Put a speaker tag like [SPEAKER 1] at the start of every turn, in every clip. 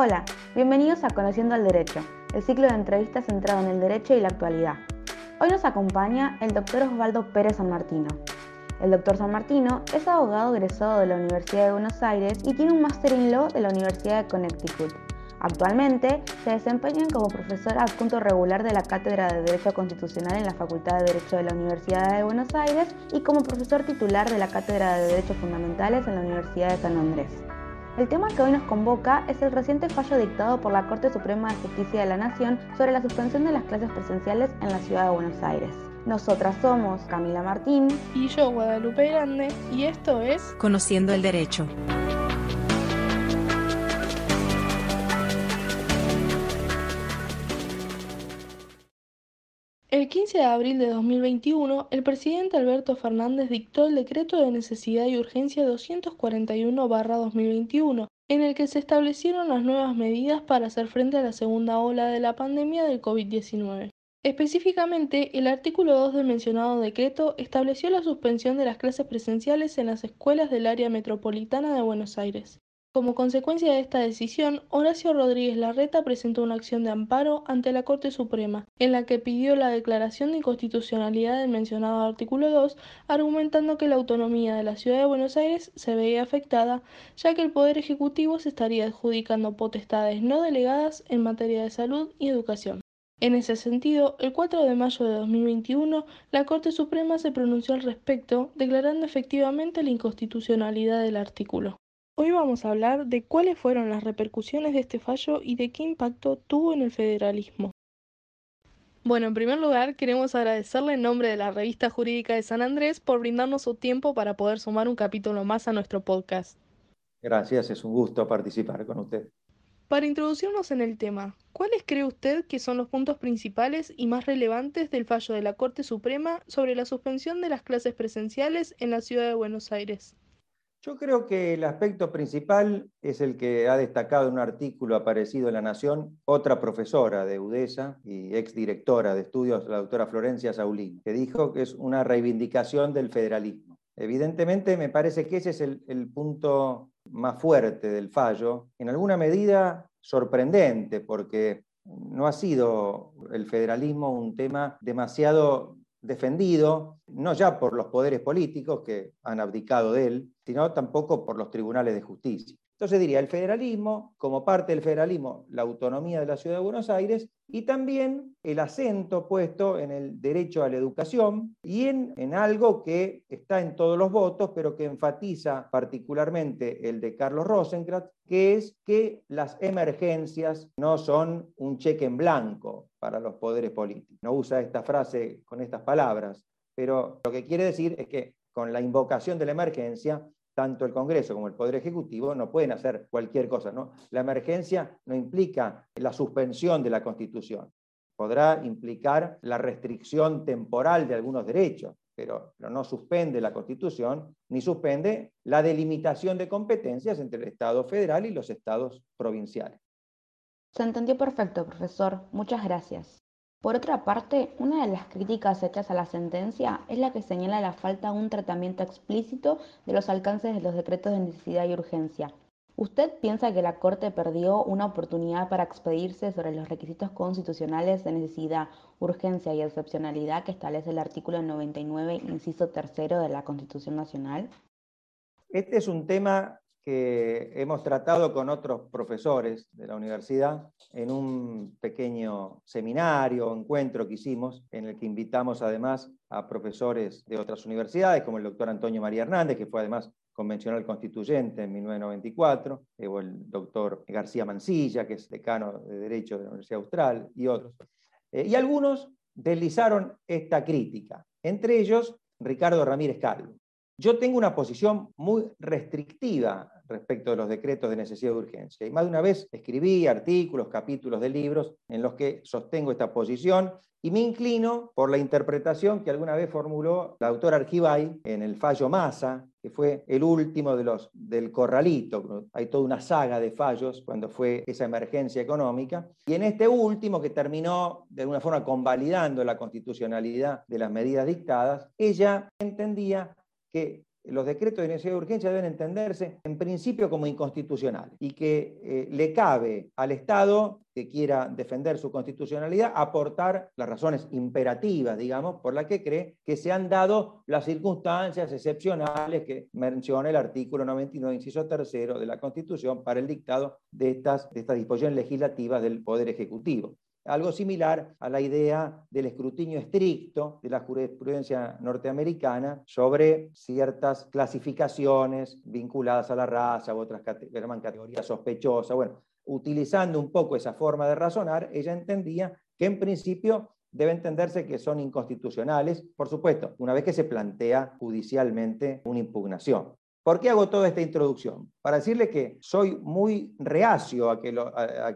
[SPEAKER 1] Hola, bienvenidos a Conociendo el Derecho, el ciclo de entrevistas centrado en el derecho y la actualidad. Hoy nos acompaña el doctor Osvaldo Pérez San Martino. El doctor San Martino es abogado egresado de la Universidad de Buenos Aires y tiene un máster en Law de la Universidad de Connecticut. Actualmente se desempeña como profesor adjunto regular de la Cátedra de Derecho Constitucional en la Facultad de Derecho de la Universidad de Buenos Aires y como profesor titular de la Cátedra de Derechos Fundamentales en la Universidad de San Andrés. El tema que hoy nos convoca es el reciente fallo dictado por la Corte Suprema de Justicia de la Nación sobre la suspensión de las clases presenciales en la ciudad de Buenos Aires. Nosotras somos Camila Martín
[SPEAKER 2] y yo Guadalupe Grande y esto es
[SPEAKER 3] Conociendo el Derecho.
[SPEAKER 2] El 15 de abril de 2021, el presidente Alberto Fernández dictó el decreto de necesidad y urgencia 241-2021, en el que se establecieron las nuevas medidas para hacer frente a la segunda ola de la pandemia del COVID-19. Específicamente, el artículo 2 del mencionado decreto estableció la suspensión de las clases presenciales en las escuelas del área metropolitana de Buenos Aires. Como consecuencia de esta decisión, Horacio Rodríguez Larreta presentó una acción de amparo ante la Corte Suprema, en la que pidió la declaración de inconstitucionalidad del mencionado artículo 2, argumentando que la autonomía de la Ciudad de Buenos Aires se veía afectada, ya que el Poder Ejecutivo se estaría adjudicando potestades no delegadas en materia de salud y educación. En ese sentido, el 4 de mayo de 2021, la Corte Suprema se pronunció al respecto, declarando efectivamente la inconstitucionalidad del artículo. Hoy vamos a hablar de cuáles fueron las repercusiones de este fallo y de qué impacto tuvo en el federalismo. Bueno, en primer lugar, queremos agradecerle en nombre de la Revista Jurídica de San Andrés por brindarnos su tiempo para poder sumar un capítulo más a nuestro podcast.
[SPEAKER 4] Gracias, es un gusto participar con usted.
[SPEAKER 2] Para introducirnos en el tema, ¿cuáles cree usted que son los puntos principales y más relevantes del fallo de la Corte Suprema sobre la suspensión de las clases presenciales en la ciudad de Buenos Aires?
[SPEAKER 4] Yo creo que el aspecto principal es el que ha destacado en un artículo aparecido en La Nación otra profesora de UDESA y exdirectora de estudios, la doctora Florencia Saulín, que dijo que es una reivindicación del federalismo. Evidentemente me parece que ese es el, el punto más fuerte del fallo, en alguna medida sorprendente, porque no ha sido el federalismo un tema demasiado defendido, no ya por los poderes políticos que han abdicado de él, sino tampoco por los tribunales de justicia. Entonces diría, el federalismo, como parte del federalismo, la autonomía de la Ciudad de Buenos Aires y también el acento puesto en el derecho a la educación y en, en, algo que está en todos los votos, pero que enfatiza particularmente el de Carlos Rosenkrantz, que es que las emergencias no son un cheque en blanco para los poderes políticos. No usa esta frase con estas palabras, pero lo que quiere decir es que con la invocación de la emergencia tanto el Congreso como el Poder Ejecutivo no pueden hacer cualquier cosa. ¿no? La emergencia no implica la suspensión de la Constitución. Podrá implicar la restricción temporal de algunos derechos, pero, pero no suspende la Constitución ni suspende la delimitación de competencias entre el Estado federal y los estados provinciales.
[SPEAKER 1] Se entendió perfecto, profesor. Muchas gracias. Por otra parte, una de las críticas hechas a la sentencia es la que señala la falta de un tratamiento explícito de los alcances de los decretos de necesidad y urgencia. ¿Usted piensa que la Corte perdió una oportunidad para expedirse sobre los requisitos constitucionales de necesidad, urgencia y excepcionalidad que establece el artículo 99, inciso tercero de la Constitución Nacional?
[SPEAKER 4] Este es un tema que hemos tratado con otros profesores de la universidad en un pequeño seminario o encuentro que hicimos, en el que invitamos además a profesores de otras universidades, como el doctor Antonio María Hernández, que fue además convencional constituyente en 1994, eh, o el doctor García Mancilla, que es decano de Derecho de la Universidad Austral, y otros. Eh, y algunos deslizaron esta crítica, entre ellos Ricardo Ramírez Calvo. Yo tengo una posición muy restrictiva respecto de los decretos de necesidad de urgencia. Y más de una vez escribí artículos, capítulos de libros en los que sostengo esta posición y me inclino por la interpretación que alguna vez formuló la autora Argibay en el fallo Massa, que fue el último de los, del corralito. Hay toda una saga de fallos cuando fue esa emergencia económica. Y en este último, que terminó de alguna forma convalidando la constitucionalidad de las medidas dictadas, ella entendía que los decretos de necesidad de urgencia deben entenderse en principio como inconstitucionales y que eh, le cabe al Estado que quiera defender su constitucionalidad aportar las razones imperativas, digamos, por las que cree que se han dado las circunstancias excepcionales que menciona el artículo 99, inciso tercero de la Constitución para el dictado de estas, de estas disposiciones legislativas del Poder Ejecutivo algo similar a la idea del escrutinio estricto de la jurisprudencia norteamericana sobre ciertas clasificaciones vinculadas a la raza u otras categorías sospechosas. Bueno, utilizando un poco esa forma de razonar, ella entendía que en principio debe entenderse que son inconstitucionales, por supuesto, una vez que se plantea judicialmente una impugnación. ¿Por qué hago toda esta introducción? Para decirle que soy muy reacio a que,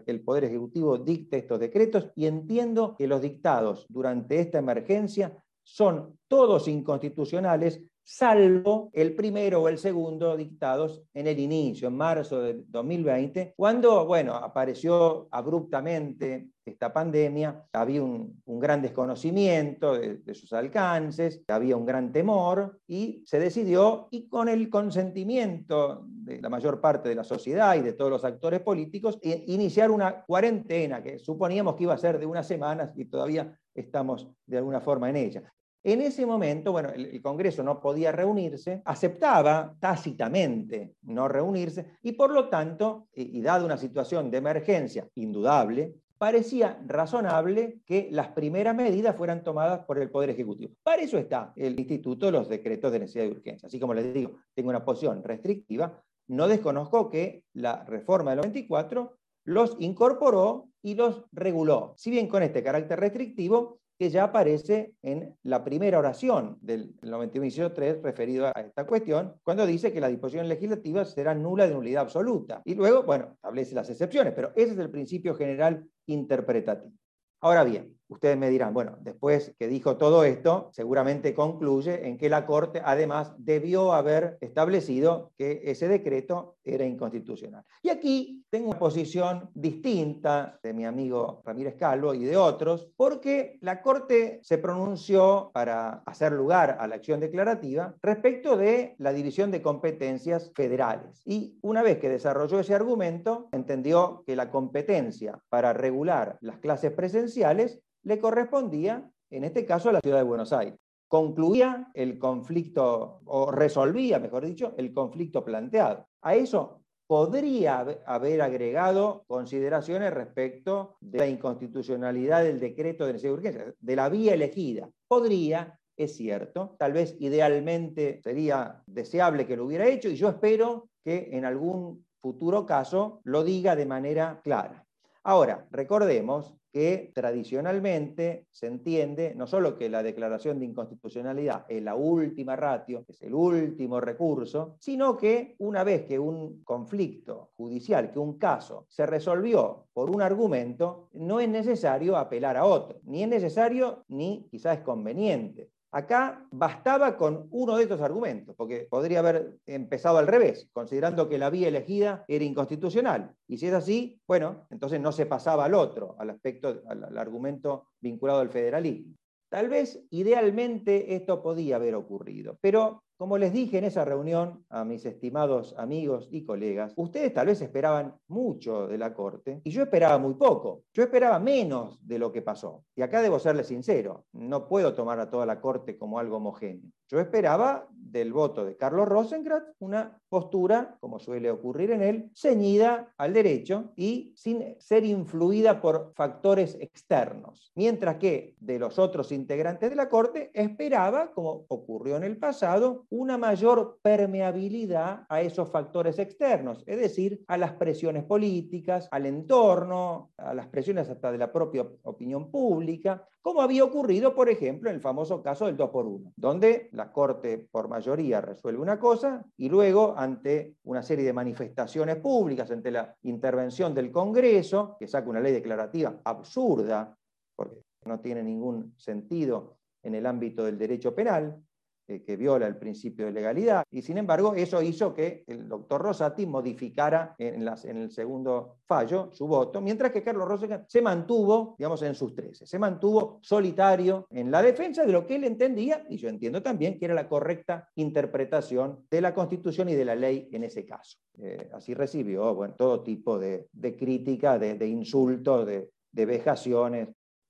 [SPEAKER 4] el Poder Ejecutivo dicte estos decretos y entiendo que los dictados durante esta emergencia son todos inconstitucionales salvo el primero o el segundo dictados en el inicio, en marzo de 2020, cuando, bueno, apareció abruptamente esta pandemia, había un, gran desconocimiento de, de, sus alcances, había un gran temor y se decidió, y con el consentimiento de la mayor parte de la sociedad y de todos los actores políticos, iniciar una cuarentena que suponíamos que iba a ser de unas semanas y todavía estamos de alguna forma en ella. En ese momento, bueno, el, Congreso no podía reunirse, aceptaba tácitamente no reunirse y por lo tanto, y, y una situación de emergencia indudable, parecía razonable que las primeras medidas fueran tomadas por el Poder Ejecutivo. Para eso está el Instituto de los Decretos de Necesidad de Urgencia. Así como les digo, tengo una posición restrictiva, no desconozco que la reforma del 94 los incorporó y los reguló. Si bien con este carácter restrictivo, que ya aparece en la primera oración del 91.3 referido a esta cuestión, cuando dice que la disposición legislativa será nula de nulidad absoluta. Y luego, bueno, establece las excepciones, pero ese es el principio general interpretativo. Ahora bien, Ustedes me dirán, bueno, después que dijo todo esto, seguramente concluye en que la Corte además debió haber establecido que ese decreto era inconstitucional. Y aquí tengo una posición distinta de mi amigo Ramírez Calvo y de otros, porque la Corte se pronunció para hacer lugar a la acción declarativa respecto de la división de competencias federales. Y una vez que desarrolló ese argumento, entendió que la competencia para regular las clases presenciales le correspondía, en este caso, a la ciudad de Buenos Aires. Concluía el conflicto, o resolvía, mejor dicho, el conflicto planteado. A eso podría haber agregado consideraciones respecto de la inconstitucionalidad del decreto de necesidad de urgencia, de la vía elegida. Podría, es cierto, tal vez idealmente sería deseable que lo hubiera hecho y yo espero que en algún futuro caso lo diga de manera clara. Ahora, recordemos que tradicionalmente se entiende no solo que la declaración de inconstitucionalidad es la última ratio, es el último recurso, sino que una vez que un conflicto judicial, que un caso se resolvió por un argumento, no es necesario apelar a otro, ni es necesario ni quizás es conveniente. Acá bastaba con uno de estos argumentos, porque podría haber empezado al revés, considerando que la vía elegida era inconstitucional. Y si es así, bueno, entonces no se pasaba al otro, al aspecto, al, argumento vinculado al federalismo. Tal vez idealmente esto podía haber ocurrido, pero como les dije en esa reunión a mis estimados amigos y colegas, ustedes tal vez esperaban mucho de la Corte y yo esperaba muy poco. Yo esperaba menos de lo que pasó. Y acá debo serles sincero, no puedo tomar a toda la Corte como algo homogéneo. Yo esperaba del voto de Carlos Rosenkrantz una postura, como suele ocurrir en él, ceñida al derecho y sin ser influida por factores externos. Mientras que de los otros integrantes de la Corte esperaba, como ocurrió en el pasado, una mayor permeabilidad a esos factores externos, es decir, a las presiones políticas, al entorno, a las presiones hasta de la propia opinión pública, como había ocurrido, por ejemplo, en el famoso caso del 2 por 1, donde la Corte por mayoría resuelve una cosa y luego ante una serie de manifestaciones públicas, ante la intervención del Congreso, que saca una ley declarativa absurda, porque no tiene ningún sentido en el ámbito del derecho penal, que viola el principio de legalidad. Y sin embargo, eso hizo que el doctor Rosati modificara en, en el segundo fallo su voto, mientras que Carlos Rosenthal se mantuvo, digamos, en sus 13, se mantuvo solitario en la defensa de lo que él entendía, y yo entiendo también que era la correcta interpretación de la Constitución y de la ley en ese caso. Eh, así recibió todo tipo de, crítica, de, insultos, de, de vejaciones.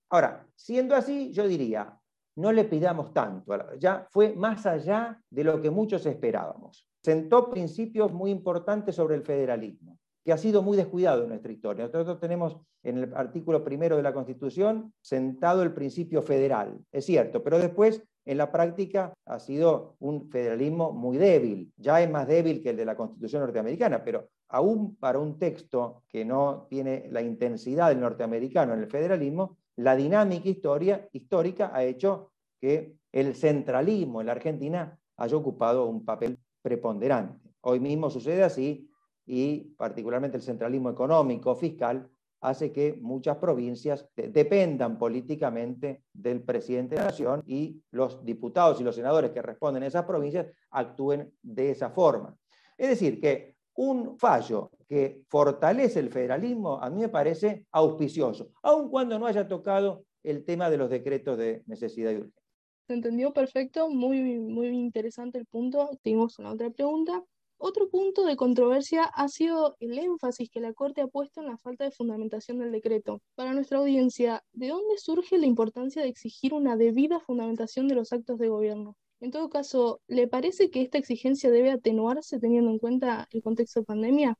[SPEAKER 4] Ahora, siendo así, yo diría, no le pidamos tanto, ya fue más allá de lo que muchos esperábamos. Sentó principios muy importantes sobre el federalismo, que ha sido muy descuidado en nuestra historia. Nosotros tenemos en el artículo primero de la Constitución sentado el principio federal, es cierto, pero después en la práctica ha sido un federalismo muy débil, ya es más débil que el de la Constitución norteamericana, pero aún para un texto que no tiene la intensidad del norteamericano en el federalismo, la dinámica histórica ha hecho que el centralismo en la Argentina haya ocupado un papel preponderante. Hoy mismo sucede así y particularmente el centralismo económico, fiscal, hace que muchas provincias dependan políticamente del presidente de la nación y los diputados y los senadores que responden a esas provincias actúen de esa forma. Es decir, que un fallo que fortalece el federalismo a mí me parece auspicioso, aun cuando no haya tocado el tema de los decretos de necesidad y urgencia.
[SPEAKER 2] Se entendió perfecto, muy, muy interesante el punto. Tenemos una otra pregunta. Otro punto de controversia ha sido el énfasis que la Corte ha puesto en la falta de fundamentación del decreto. Para nuestra audiencia, ¿de dónde surge la importancia de exigir una debida fundamentación de los actos de gobierno? En todo caso, ¿le parece que esta exigencia debe atenuarse teniendo en cuenta el contexto de pandemia?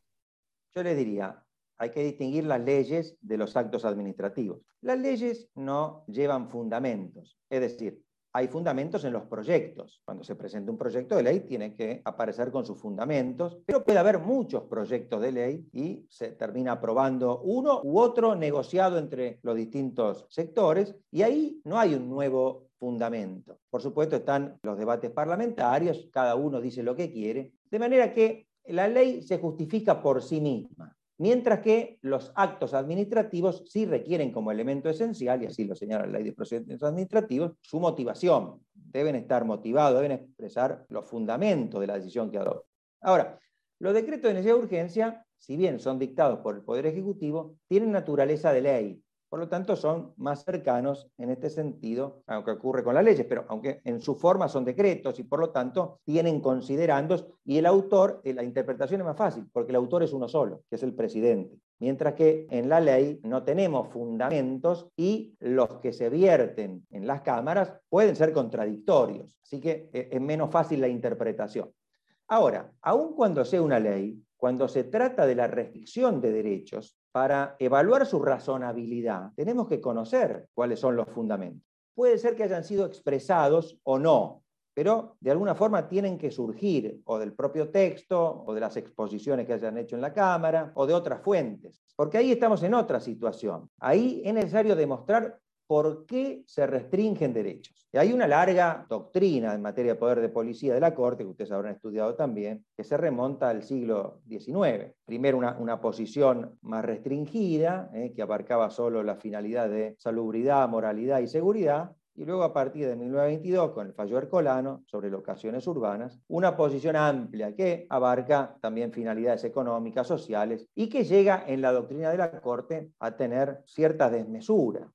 [SPEAKER 4] Yo le diría, hay que distinguir las leyes de los actos administrativos. Las leyes no llevan fundamentos, es decir, hay fundamentos en los proyectos. Cuando se presenta un proyecto de ley tiene que aparecer con sus fundamentos, pero puede haber muchos proyectos de ley y se termina aprobando uno u otro negociado entre los distintos sectores y ahí no hay un nuevo fundamento. Por supuesto están los debates parlamentarios, cada uno dice lo que quiere, de manera que la ley se justifica por sí misma. Mientras que los actos administrativos sí requieren como elemento esencial, y así lo señala la ley de procedimientos administrativos, su motivación. Deben estar motivados, deben expresar los fundamentos de la decisión que adoptan. Ahora, los decretos de necesidad de urgencia, si bien son dictados por el Poder Ejecutivo, tienen naturaleza de ley, por lo tanto, son más cercanos en este sentido a lo que ocurre con las leyes, pero aunque en su forma son decretos y por lo tanto tienen considerandos, y el autor, eh, la interpretación es más fácil, porque el autor es uno solo, que es el presidente. Mientras que en la ley no tenemos fundamentos y los que se vierten en las cámaras pueden ser contradictorios, así que eh, es menos fácil la interpretación. Ahora, aun cuando sea una ley, cuando se trata de la restricción de derechos, para evaluar su razonabilidad, tenemos que conocer cuáles son los fundamentos. Puede ser que hayan sido expresados o no, pero de alguna forma tienen que surgir o del propio texto, o de las exposiciones que hayan hecho en la Cámara, o de otras fuentes, porque ahí estamos en otra situación. Ahí es necesario demostrar por qué se restringen derechos. Y hay una larga doctrina en materia de poder de policía de la Corte, que ustedes habrán estudiado también, que se remonta al siglo XIX. Primero una, posición más restringida, eh, que abarcaba solo la finalidad de salubridad, moralidad y seguridad, y luego a partir de 1922, con el fallo Ercolano sobre locaciones urbanas, una posición amplia que abarca también finalidades económicas, sociales, y que llega en la doctrina de la Corte a tener cierta desmesura.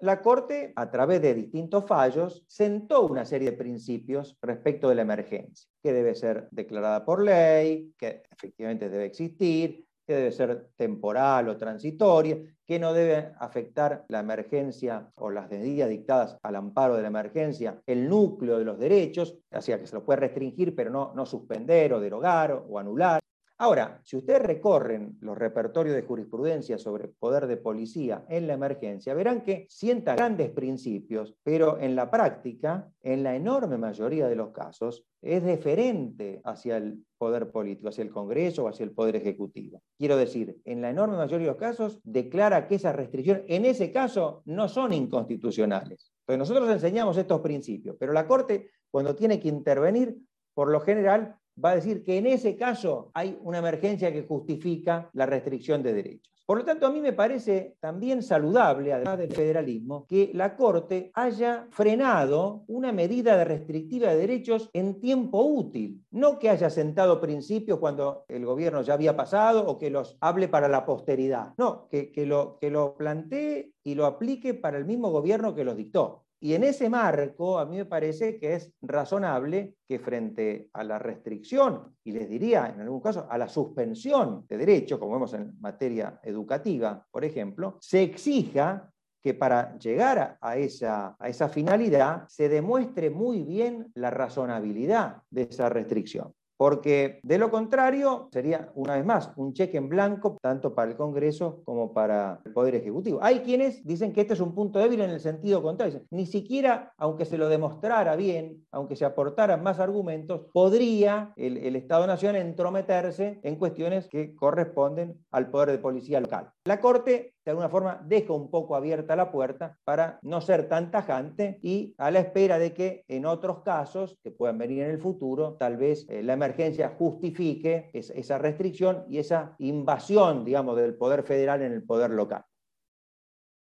[SPEAKER 4] La Corte, a través de distintos fallos, sentó una serie de principios respecto de la emergencia, que debe ser declarada por ley, que efectivamente debe existir, que debe ser temporal o transitoria, que no debe afectar la emergencia o las medidas dictadas al amparo de la emergencia, el núcleo de los derechos, así que se lo puede restringir, pero no, no suspender o derogar o anular. Ahora, si ustedes recorren los repertorios de jurisprudencia sobre poder de policía en la emergencia, verán que sienta grandes principios, pero en la práctica, en la enorme mayoría de los casos, es deferente hacia el poder político, hacia el Congreso o hacia el poder ejecutivo. Quiero decir, en la enorme mayoría de los casos, declara que esas restricciones, en ese caso, no son inconstitucionales. Entonces, nosotros enseñamos estos principios, pero la Corte, cuando tiene que intervenir, por lo general, va a decir que en ese caso hay una emergencia que justifica la restricción de derechos. Por lo tanto, a mí me parece también saludable, además del federalismo, que la Corte haya frenado una medida de restrictiva de derechos en tiempo útil, no que haya sentado principios cuando el gobierno ya había pasado o que los hable para la posteridad, no, que, que lo, que lo plantee y lo aplique para el mismo gobierno que los dictó. Y en ese marco, a mí me parece que es razonable que frente a la restricción, y les diría en algún caso a la suspensión de derechos, como vemos en materia educativa, por ejemplo, se exija que para llegar a esa, a esa finalidad se demuestre muy bien la razonabilidad de esa restricción porque de lo contrario sería, una vez más, un cheque en blanco tanto para el Congreso como para el Poder Ejecutivo. Hay quienes dicen que este es un punto débil en el sentido contrario. Ni siquiera, aunque se lo demostrara bien, aunque se aportaran más argumentos, podría el, el Estado-Nación entrometerse en cuestiones que corresponden al Poder de Policía local. La Corte de alguna forma deja un poco abierta la puerta para no ser tan tajante y a la espera de que en otros casos que puedan venir en el futuro, tal vez eh, la emergencia justifique esa restricción y esa invasión, digamos, del poder federal en el poder local.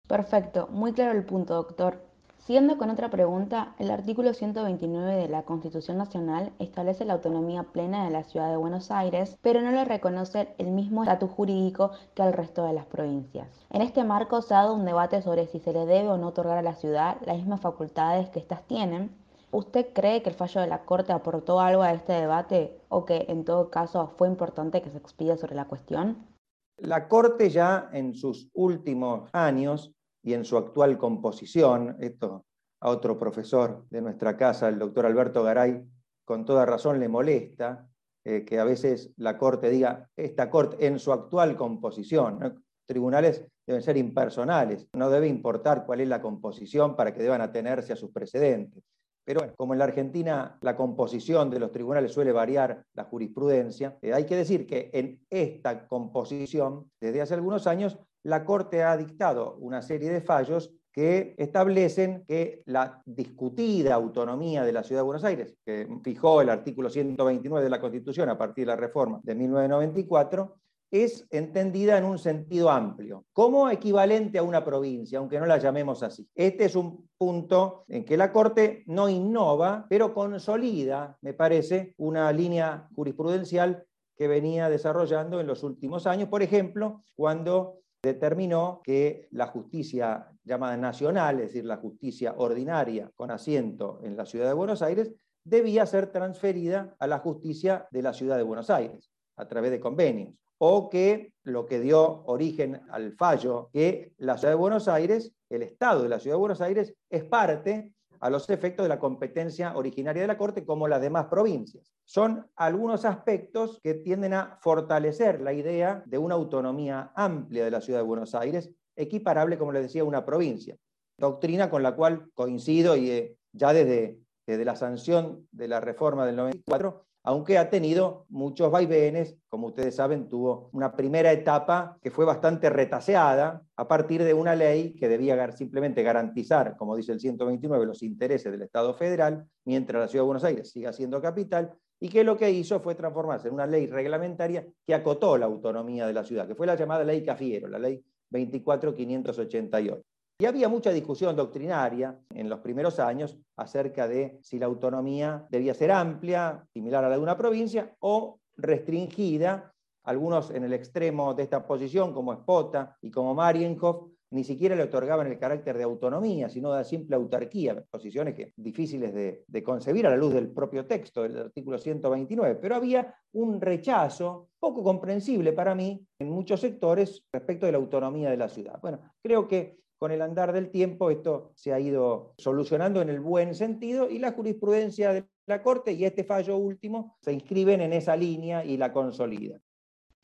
[SPEAKER 1] Perfecto, muy claro el punto, doctor. Siguiendo con otra pregunta, el artículo 129 de la Constitución Nacional establece la autonomía plena de la Ciudad de Buenos Aires, pero no le reconoce el mismo estatus jurídico que al resto de las provincias. En este marco se ha dado un debate sobre si se le debe o no otorgar a la ciudad las mismas facultades que éstas tienen. ¿Usted cree que el fallo de la Corte aportó algo a este debate o que en todo caso fue importante que se expida sobre la cuestión?
[SPEAKER 4] La Corte ya en sus últimos años y en su actual composición, esto a otro profesor de nuestra casa, el doctor Alberto Garay, con toda razón le molesta eh, que a veces la Corte diga, esta Corte en su actual composición, tribunales deben ser impersonales, no debe importar cuál es la composición para que deban atenerse a sus precedentes. Pero como en la Argentina la composición de los tribunales suele variar la jurisprudencia, eh, hay que decir que en esta composición, desde hace algunos años, la Corte ha dictado una serie de fallos que establecen que la discutida autonomía de la Ciudad de Buenos Aires, que fijó el artículo 129 de la Constitución a partir de la reforma de 1994, es entendida en un sentido amplio, como equivalente a una provincia, aunque no la llamemos así. Este es un punto en que la Corte no innova, pero consolida, me parece, una línea jurisprudencial que venía desarrollando en los últimos años, por ejemplo, cuando determinó que la justicia llamada nacional, es decir, la justicia ordinaria con asiento en la ciudad de Buenos Aires, debía ser transferida a la justicia de la ciudad de Buenos Aires a través de convenios. O que lo que dio origen al fallo, que la ciudad de Buenos Aires, el Estado de la ciudad de Buenos Aires, es parte a los efectos de la competencia originaria de la Corte como las demás provincias. Son algunos aspectos que tienden a fortalecer la idea de una autonomía amplia de la ciudad de Buenos Aires, equiparable, como les decía, a una provincia. Doctrina con la cual coincido y eh, ya desde, desde la sanción de la reforma del 94 aunque ha tenido muchos vaivenes, como ustedes saben, tuvo una primera etapa que fue bastante retaseada a partir de una ley que debía simplemente garantizar, como dice el 129, los intereses del Estado federal, mientras la Ciudad de Buenos Aires siga siendo capital, y que lo que hizo fue transformarse en una ley reglamentaria que acotó la autonomía de la ciudad, que fue la llamada ley Cafiero, la ley 24588. Y había mucha discusión doctrinaria en los primeros años acerca de si la autonomía debía ser amplia, similar a la de una provincia, o restringida. Algunos en el extremo de esta posición, como Spota y como Marienhoff, ni siquiera le otorgaban el carácter de autonomía, sino de simple autarquía, posiciones que difíciles de, de, concebir a la luz del propio texto del artículo 129, pero había un rechazo poco comprensible para mí en muchos sectores respecto de la autonomía de la ciudad. Bueno, creo que con el andar del tiempo esto se ha ido solucionando en el buen sentido y la jurisprudencia de la Corte y este fallo último se inscriben en esa línea y la consolidan.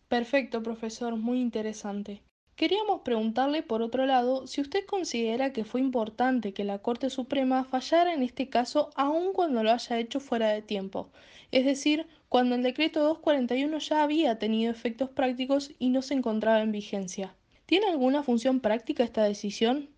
[SPEAKER 2] Perfecto, profesor, muy interesante. Queríamos preguntarle, por otro lado, si usted considera que fue importante que la Corte Suprema fallara en este caso aun cuando lo haya hecho fuera de tiempo, es decir, cuando el decreto 241 ya había tenido efectos prácticos y no se encontraba en vigencia. ¿Tiene alguna función práctica esta decisión?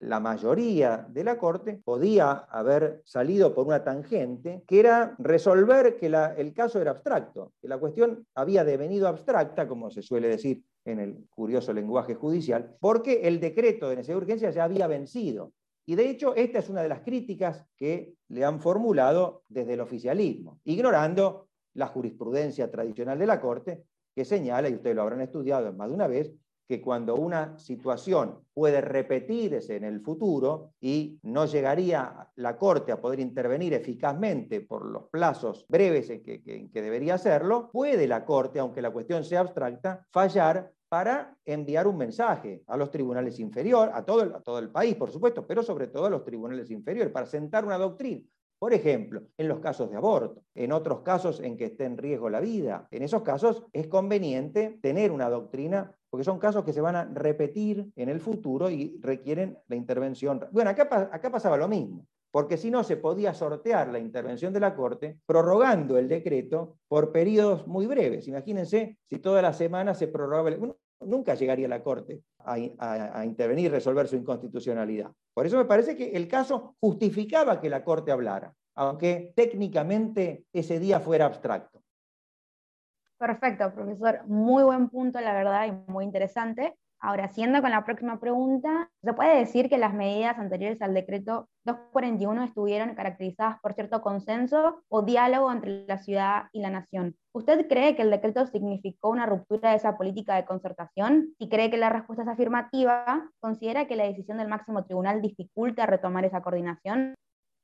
[SPEAKER 4] la mayoría de la Corte podía haber salido por una tangente, que era resolver que el caso era abstracto, que la cuestión había devenido abstracta, como se suele decir en el curioso lenguaje judicial, porque el decreto de necesidad de urgencia ya había vencido. Y de hecho, esta es una de las críticas que le han formulado desde el oficialismo, ignorando la jurisprudencia tradicional de la Corte, que señala, y ustedes lo habrán estudiado más de una vez, que cuando una situación puede repetirse en el futuro y no llegaría la Corte a poder intervenir eficazmente por los plazos breves en que, debería hacerlo, puede la Corte, aunque la cuestión sea abstracta, fallar para enviar un mensaje a los tribunales inferiores, a todo, el, a todo el país, por supuesto, pero sobre todo a los tribunales inferiores, para sentar una doctrina. Por ejemplo, en los casos de aborto, en otros casos en que esté en riesgo la vida. En esos casos es conveniente tener una doctrina, porque son casos que se van a repetir en el futuro y requieren la intervención. Bueno, acá, acá pasaba lo mismo porque si no se podía sortear la intervención de la Corte prorrogando el decreto por periodos muy breves. Imagínense si toda la semana se prorrogaba, el... nunca llegaría la Corte a, intervenir y resolver su inconstitucionalidad. Por eso me parece que el caso justificaba que la Corte hablara, aunque técnicamente ese día fuera abstracto.
[SPEAKER 1] Perfecto, profesor. Muy buen punto, la verdad, y muy interesante. Ahora, siendo con la próxima pregunta, ¿se puede decir que las medidas anteriores al decreto 241 estuvieron caracterizadas por cierto consenso o diálogo entre la ciudad y la nación? ¿Usted cree que el decreto significó una ruptura de esa política de concertación? Si cree que la respuesta es afirmativa, ¿considera que la decisión del máximo tribunal dificulta retomar esa coordinación?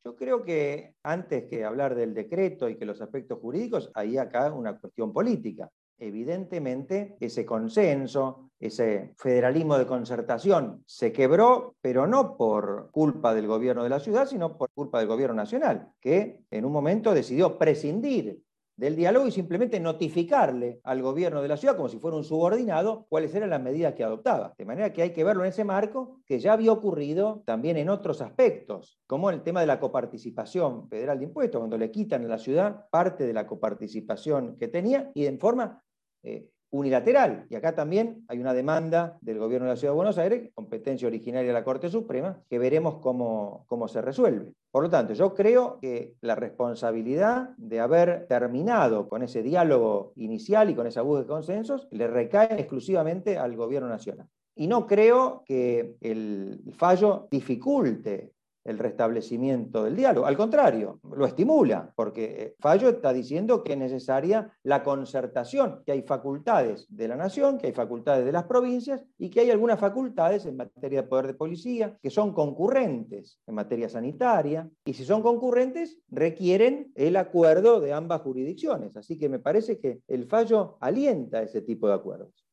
[SPEAKER 4] Yo creo que antes que hablar del decreto y que los aspectos jurídicos, hay acá una cuestión política. Evidentemente, ese consenso, ese federalismo de concertación se quebró, pero no por culpa del gobierno de la ciudad, sino por culpa del gobierno nacional, que en un momento decidió prescindir del diálogo y simplemente notificarle al gobierno de la ciudad, como si fuera un subordinado, cuáles eran las medidas que adoptaba. De manera que hay que verlo en ese marco, que ya había ocurrido también en otros aspectos, como el tema de la coparticipación federal de impuestos, cuando le quitan a la ciudad parte de la coparticipación que tenía y en forma eh, unilateral. Y acá también hay una demanda del gobierno de la Ciudad de Buenos Aires, competencia originaria de la Corte Suprema, que veremos cómo, cómo se resuelve. Por lo tanto, yo creo que la responsabilidad de haber terminado con ese diálogo inicial y con esa búsqueda de consensos le recae exclusivamente al gobierno nacional. Y no creo que el fallo dificulte el restablecimiento del diálogo. Al contrario, lo estimula, porque eh, Fallo está diciendo que es necesaria la concertación, que hay facultades de la nación, que hay facultades de las provincias y que hay algunas facultades en materia de poder de policía que son concurrentes en materia sanitaria y si son concurrentes requieren el acuerdo de ambas jurisdicciones. Así que me parece que el fallo alienta ese tipo de acuerdos.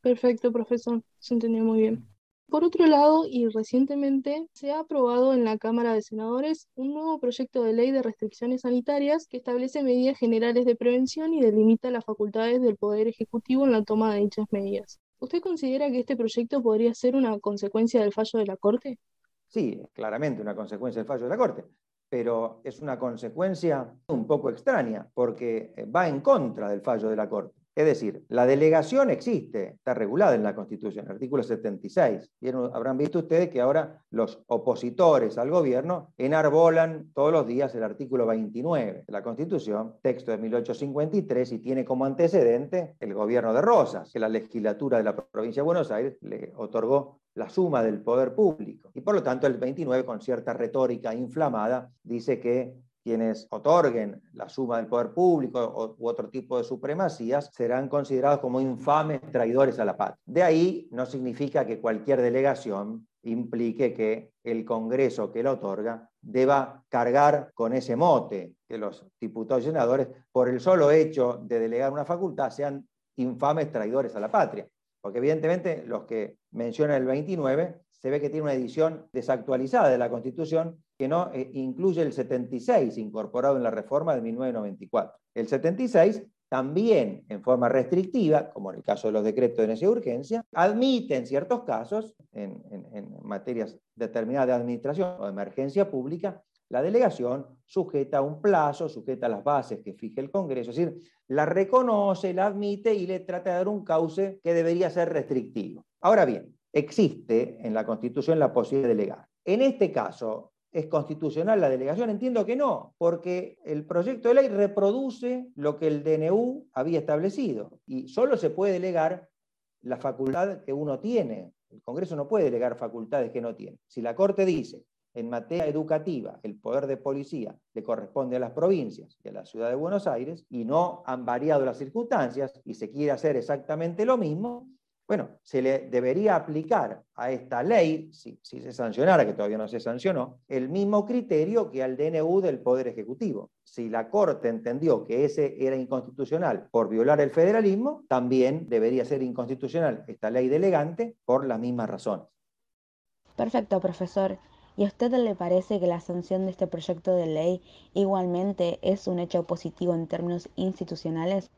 [SPEAKER 2] Perfecto, profesor. Se entendió muy bien. Por otro lado, y recientemente se ha aprobado en la Cámara de Senadores un nuevo proyecto de ley de restricciones sanitarias que establece medidas generales de prevención y delimita las facultades del Poder Ejecutivo en la toma de dichas medidas. ¿Usted considera que este proyecto podría ser una consecuencia del fallo de la Corte?
[SPEAKER 4] Sí, claramente una consecuencia del fallo de la Corte, pero es una consecuencia un poco extraña porque va en contra del fallo de la Corte. Es decir, la delegación existe, está regulada en la Constitución, artículo 76. Y habrán visto ustedes que ahora los opositores al gobierno enarbolan todos los días el artículo 29 de la Constitución, texto de 1853, y tiene como antecedente el gobierno de Rosas, que la legislatura de la provincia de Buenos Aires le otorgó la suma del poder público. Y por lo tanto el 29, con cierta retórica inflamada, dice que quienes otorguen la suma del poder público u otro tipo de supremacías serán considerados como infames traidores a la patria. De ahí no significa que cualquier delegación implique que el Congreso que la otorga deba cargar con ese mote, que los diputados y senadores, por el solo hecho de delegar una facultad, sean infames traidores a la patria. Porque evidentemente los que mencionan el 29 se ve que tiene una edición desactualizada de la Constitución que no eh, incluye el 76 incorporado en la reforma de 1994. El 76 también en forma restrictiva, como en el caso de los decretos de necesidad urgencia, admite en ciertos casos, en, en materias determinadas de administración o de emergencia pública, la delegación sujeta a un plazo, sujeta a las bases que fije el Congreso, es decir, la reconoce, la admite y le trata de dar un cauce que debería ser restrictivo. Ahora bien, existe en la Constitución la posibilidad de delegar. En este caso, ¿Es constitucional la delegación? Entiendo que no, porque el proyecto de ley reproduce lo que el DNU había establecido y solo se puede delegar la facultad que uno tiene. El Congreso no puede delegar facultades que no tiene. Si la Corte dice en materia educativa el poder de policía le corresponde a las provincias y a la ciudad de Buenos Aires y no han variado las circunstancias y se quiere hacer exactamente lo mismo, bueno, se le debería aplicar a esta ley, si, se sancionara, que todavía no se sancionó, el mismo criterio que al DNU del Poder Ejecutivo. Si la Corte entendió que ese era inconstitucional por violar el federalismo, también debería ser inconstitucional esta ley delegante por las mismas razones.
[SPEAKER 1] Perfecto, profesor. ¿Y a usted le parece que la sanción de este proyecto de ley igualmente es un hecho positivo en términos institucionales?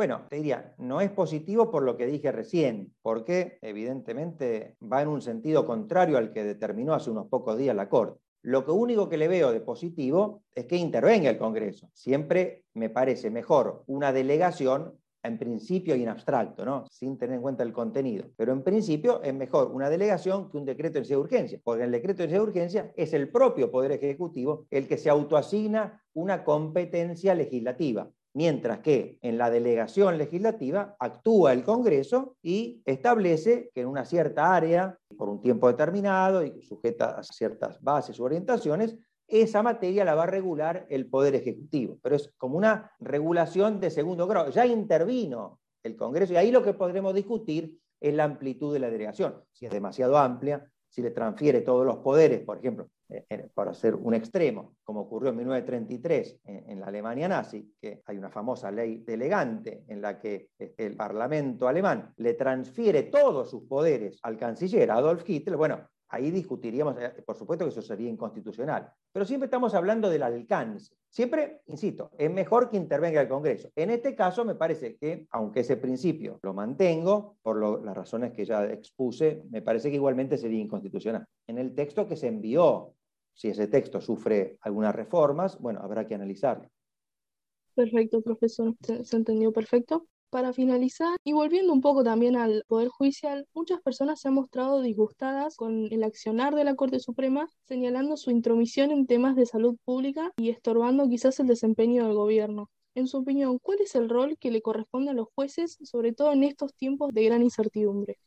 [SPEAKER 4] Bueno, te diría, no es positivo por lo que dije recién, porque evidentemente va en un sentido contrario al que determinó hace unos pocos días la Corte. Lo que único que le veo de positivo es que intervenga el Congreso. Siempre me parece mejor una delegación en principio y en abstracto, sin tener en cuenta el contenido. Pero en principio es mejor una delegación que un decreto en de urgencia, porque el decreto en de urgencia es el propio Poder Ejecutivo el que se autoasigna una competencia legislativa mientras que en la delegación legislativa actúa el Congreso y establece que en una cierta área, por un tiempo determinado y sujeta a ciertas bases u orientaciones, esa materia la va a regular el Poder Ejecutivo, pero es como una regulación de segundo grado. Ya intervino el Congreso y ahí lo que podremos discutir es la amplitud de la delegación, si es demasiado amplia, si le transfiere todos los poderes, por ejemplo, para hacer un extremo, como ocurrió en 1933 en, la Alemania nazi, que hay una famosa ley delegante en la que eh, el Parlamento alemán le transfiere todos sus poderes al canciller Adolf Hitler, bueno, Ahí discutiríamos, eh, por supuesto que eso sería inconstitucional, pero siempre estamos hablando del alcance. Siempre, insisto, es mejor que intervenga el Congreso. En este caso me parece que, aunque ese principio lo mantengo, por las razones que ya expuse, me parece que igualmente sería inconstitucional. En el texto que se envió, si ese texto sufre algunas reformas, bueno, habrá que analizarlo.
[SPEAKER 2] Perfecto, profesor, se entendió perfecto. Para finalizar, y volviendo un poco también al Poder Judicial, muchas personas se han mostrado disgustadas con el accionar de la Corte Suprema, señalando su intromisión en temas de salud pública y estorbando quizás el desempeño del gobierno. En su opinión, ¿cuál es el rol que le corresponde a los jueces, sobre todo en estos tiempos de gran incertidumbre?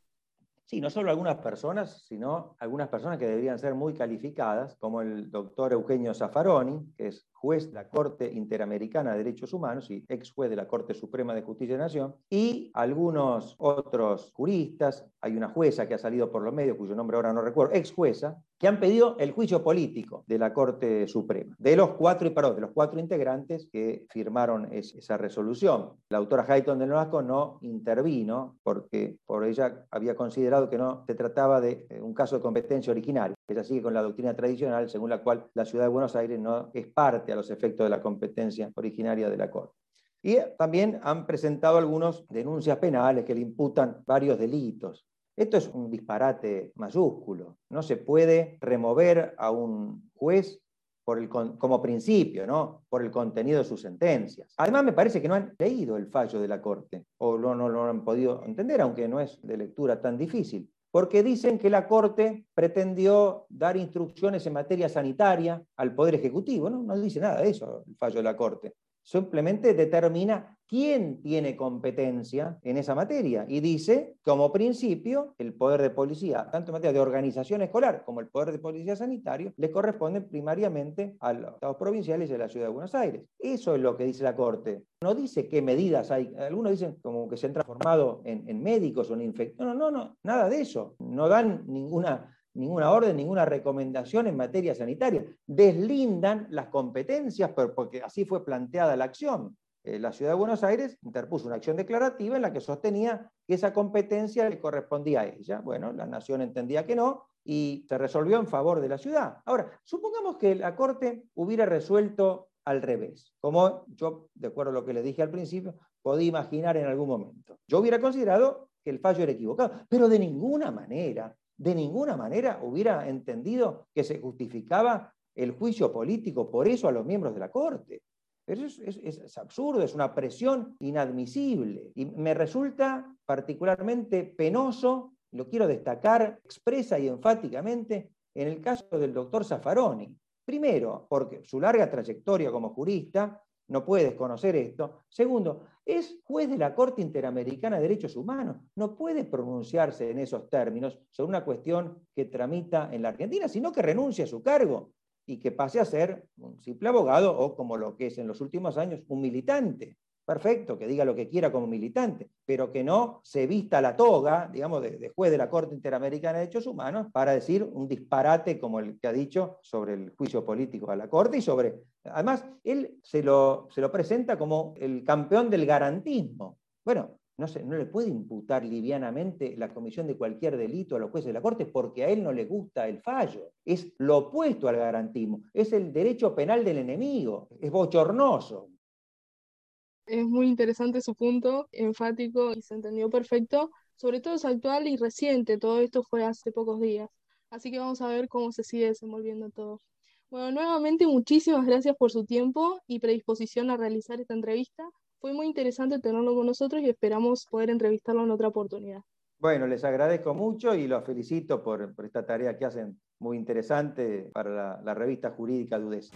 [SPEAKER 4] Sí, no solo algunas personas, sino algunas personas que deberían ser muy calificadas, como el doctor Eugenio Zaffaroni, que es juez de la Corte Interamericana de Derechos Humanos y ex juez de la Corte Suprema de Justicia de Nación, y algunos otros juristas, hay una jueza que ha salido por los medios, cuyo nombre ahora no recuerdo, ex jueza, que han pedido el juicio político de la Corte Suprema, de los cuatro, perdón, de los cuatro integrantes que firmaron esa resolución. La autora Hayton de Nolasco no intervino porque por ella había considerado que no se trataba de eh, un caso de competencia originaria. Ella sigue con la doctrina tradicional según la cual la ciudad de Buenos Aires no es parte a los efectos de la competencia originaria de la Corte. Y también han presentado algunos denuncias penales que le imputan varios delitos. Esto es un disparate mayúsculo. No se puede remover a un juez por el, como principio, ¿no? por el contenido de sus sentencias. Además, me parece que no han leído el fallo de la Corte, o no, no lo han podido entender, aunque no es de lectura tan difícil porque dicen que la Corte pretendió dar instrucciones en materia sanitaria al Poder Ejecutivo. No, no dice nada de eso el fallo de la Corte simplemente determina quién tiene competencia en esa materia y dice, como principio, el poder de policía, tanto en materia de organización escolar como el poder de policía sanitario, le corresponde primariamente a los estados provinciales y a la ciudad de Buenos Aires. Eso es lo que dice la Corte. No dice qué medidas hay. Algunos dicen como que se han transformado en, médicos o en infectores. No, no, no, nada de eso. No dan ninguna ninguna orden, ninguna recomendación en materia sanitaria. Deslindan las competencias, porque así fue planteada la acción. Eh, la Ciudad de Buenos Aires interpuso una acción declarativa en la que sostenía que esa competencia le correspondía a ella. Bueno, la Nación entendía que no y se resolvió en favor de la ciudad. Ahora, supongamos que la Corte hubiera resuelto al revés, como yo, de acuerdo a lo que le dije al principio, podía imaginar en algún momento. Yo hubiera considerado que el fallo era equivocado, pero de ninguna manera de ninguna manera hubiera entendido que se justificaba el juicio político por eso a los miembros de la Corte. Pero es, absurdo, es una presión inadmisible. Y me resulta particularmente penoso lo quiero destacar expresa y enfáticamente en el caso del doctor Zaffaroni. Primero, porque su larga trayectoria como jurista no puede desconocer esto. Segundo, es juez de la Corte Interamericana de Derechos Humanos. No puede pronunciarse en esos términos sobre una cuestión que tramita en la Argentina, sino que renuncia a su cargo y que pase a ser un simple abogado o, como lo que es en los últimos años, un militante perfecto, que diga lo que quiera como militante, pero que no se vista la toga, digamos, de, juez de la Corte Interamericana de Derechos Humanos para decir un disparate como el que ha dicho sobre el juicio político a la Corte y sobre... Además, él se lo, se lo presenta como el campeón del garantismo. Bueno, no, se, no le puede imputar livianamente la comisión de cualquier delito a los jueces de la Corte porque a él no le gusta el fallo. Es lo opuesto al garantismo, es el derecho penal del enemigo, es bochornoso.
[SPEAKER 2] Es muy interesante su punto, enfático y se entendió perfecto. Sobre todo es actual y reciente, todo esto fue hace pocos días. Así que vamos a ver cómo se sigue desenvolviendo todo. Bueno, nuevamente muchísimas gracias por su tiempo y predisposición a realizar esta entrevista. Fue muy interesante tenerlo con nosotros y esperamos poder entrevistarlo en otra oportunidad.
[SPEAKER 4] Bueno, les agradezco mucho y los felicito por, esta tarea que hacen muy interesante para la, la revista jurídica Dudes.